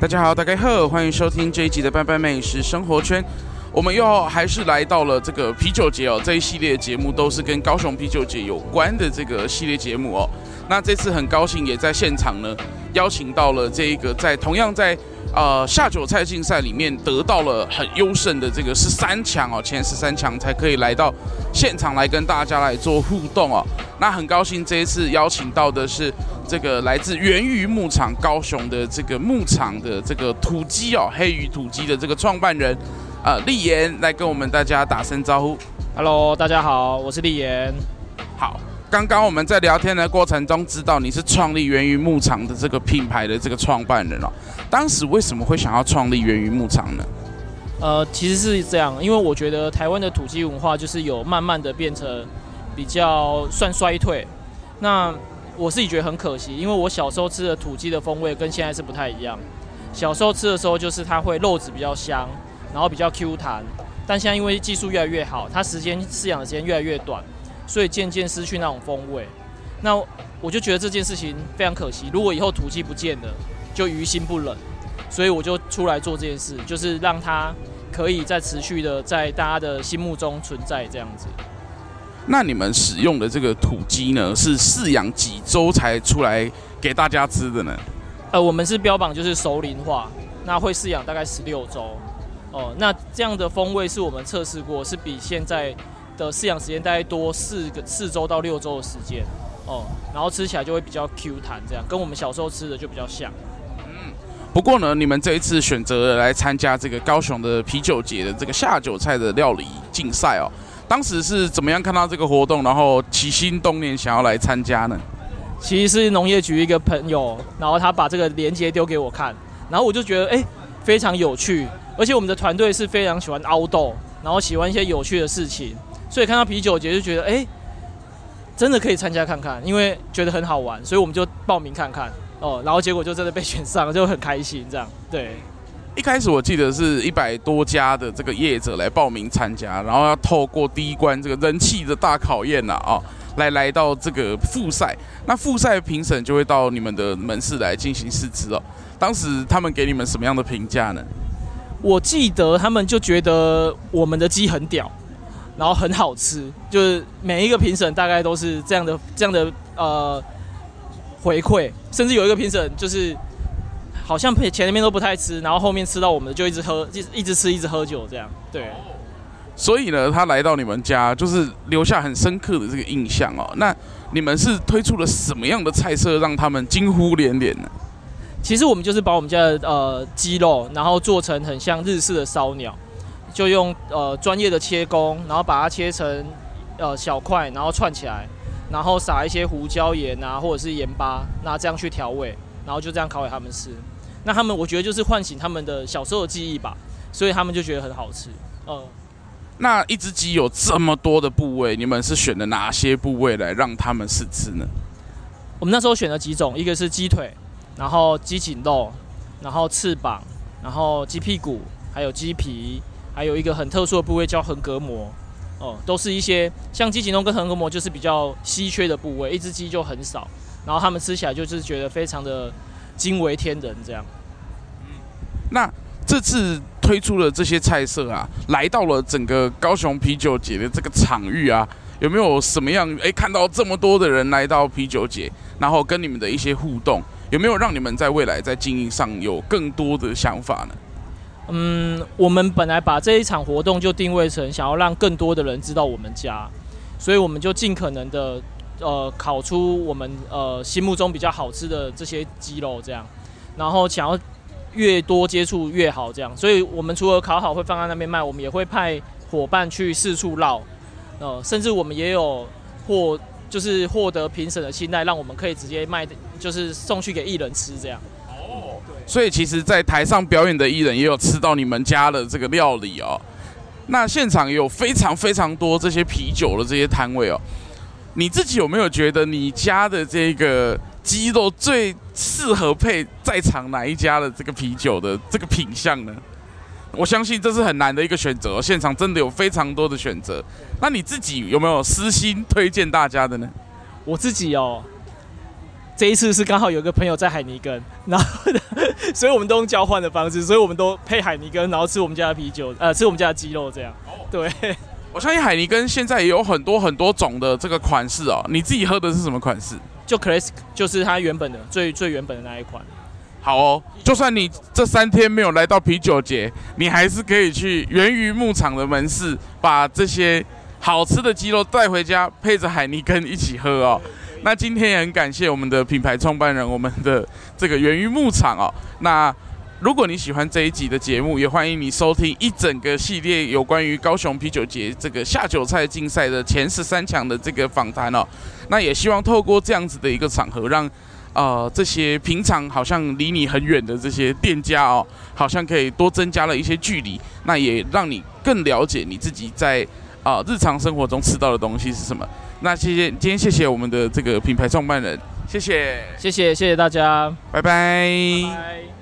大家好，大家好，欢迎收听这一集的《拜拜美食生活圈》。我们又还是来到了这个啤酒节哦，这一系列节目都是跟高雄啤酒节有关的这个系列节目哦。那这次很高兴也在现场呢，邀请到了这一个在同样在呃下酒菜竞赛里面得到了很优胜的这个十三强哦，前十三强才可以来到现场来跟大家来做互动哦。那很高兴这一次邀请到的是。这个来自元鱼牧场高雄的这个牧场的这个土鸡哦，黑鱼土鸡的这个创办人，啊、呃，立言来跟我们大家打声招呼。Hello，大家好，我是立言。刚刚我们在聊天的过程中，知道你是创立源于牧场的这个品牌的这个创办人哦。当时为什么会想要创立源于牧场呢？呃，其实是这样，因为我觉得台湾的土鸡文化就是有慢慢的变成比较算衰退，那。我自己觉得很可惜，因为我小时候吃的土鸡的风味跟现在是不太一样。小时候吃的时候，就是它会肉质比较香，然后比较 Q 弹。但现在因为技术越来越好，它时间饲养的时间越来越短，所以渐渐失去那种风味。那我就觉得这件事情非常可惜。如果以后土鸡不见了，就于心不忍。所以我就出来做这件事，就是让它可以再持续的在大家的心目中存在这样子。那你们使用的这个土鸡呢，是饲养几周才出来给大家吃的呢？呃，我们是标榜就是熟龄化，那会饲养大概十六周。哦，那这样的风味是我们测试过，是比现在的饲养时间大概多四个四周到六周的时间。哦，然后吃起来就会比较 Q 弹，这样跟我们小时候吃的就比较像。嗯，不过呢，你们这一次选择来参加这个高雄的啤酒节的这个下酒菜的料理竞赛哦。当时是怎么样看到这个活动，然后起心动念想要来参加呢？其实是农业局一个朋友，然后他把这个链接丢给我看，然后我就觉得哎，非常有趣，而且我们的团队是非常喜欢 outdoor，然后喜欢一些有趣的事情，所以看到啤酒节就觉得哎，真的可以参加看看，因为觉得很好玩，所以我们就报名看看哦，然后结果就真的被选上，就很开心这样，对。一开始我记得是一百多家的这个业者来报名参加，然后要透过第一关这个人气的大考验呐啊，来来到这个复赛。那复赛评审就会到你们的门市来进行试吃哦。当时他们给你们什么样的评价呢？我记得他们就觉得我们的鸡很屌，然后很好吃，就是每一个评审大概都是这样的这样的呃回馈，甚至有一个评审就是。好像前面都不太吃，然后后面吃到我们就一直喝，一直一直吃，一直喝酒这样。对，所以呢，他来到你们家就是留下很深刻的这个印象哦。那你们是推出了什么样的菜色让他们惊呼连连呢？其实我们就是把我们家的呃鸡肉，然后做成很像日式的烧鸟，就用呃专业的切工，然后把它切成呃小块，然后串起来，然后撒一些胡椒盐啊或者是盐巴，那这样去调味，然后就这样烤给他们吃。那他们，我觉得就是唤醒他们的小时候的记忆吧，所以他们就觉得很好吃。嗯，那一只鸡有这么多的部位，你们是选了哪些部位来让他们试吃呢？我们那时候选了几种，一个是鸡腿，然后鸡颈肉，然后翅膀，然后鸡屁股，还有鸡皮，还有一个很特殊的部位叫横膈膜。哦、都是一些像鸡颈肉跟横膈膜就是比较稀缺的部位，一只鸡就很少，然后他们吃起来就是觉得非常的惊为天人这样。那这次推出的这些菜色啊，来到了整个高雄啤酒节的这个场域啊，有没有什么样？诶，看到这么多的人来到啤酒节，然后跟你们的一些互动，有没有让你们在未来在经营上有更多的想法呢？嗯，我们本来把这一场活动就定位成想要让更多的人知道我们家，所以我们就尽可能的呃烤出我们呃心目中比较好吃的这些鸡肉这样，然后想要。越多接触越好，这样，所以我们除了烤好会放在那边卖，我们也会派伙伴去四处绕，呃，甚至我们也有获，就是获得评审的青睐，让我们可以直接卖，就是送去给艺人吃这样。所以其实，在台上表演的艺人也有吃到你们家的这个料理哦。那现场有非常非常多这些啤酒的这些摊位哦，你自己有没有觉得你家的这个？鸡肉最适合配在场哪一家的这个啤酒的这个品相呢？我相信这是很难的一个选择，现场真的有非常多的选择。那你自己有没有私心推荐大家的呢？我自己哦，这一次是刚好有个朋友在海尼根，然后 所以我们都用交换的方式，所以我们都配海尼根，然后吃我们家的啤酒，呃，吃我们家的鸡肉这样。对，我相信海尼根现在也有很多很多种的这个款式哦。你自己喝的是什么款式？就 Classic，就是它原本的最最原本的那一款。好哦，就算你这三天没有来到啤酒节，你还是可以去源于牧场的门市，把这些好吃的鸡肉带回家，配着海尼根一起喝哦。那今天也很感谢我们的品牌创办人，我们的这个源于牧场哦。那如果你喜欢这一集的节目，也欢迎你收听一整个系列有关于高雄啤酒节这个下酒菜竞赛的前十三强的这个访谈哦。那也希望透过这样子的一个场合，让呃这些平常好像离你很远的这些店家哦，好像可以多增加了一些距离。那也让你更了解你自己在啊、日常生活中吃到的东西是什么。那谢谢，今天谢谢我们的这个品牌创办人，谢谢，谢谢，谢谢大家，拜拜。拜拜。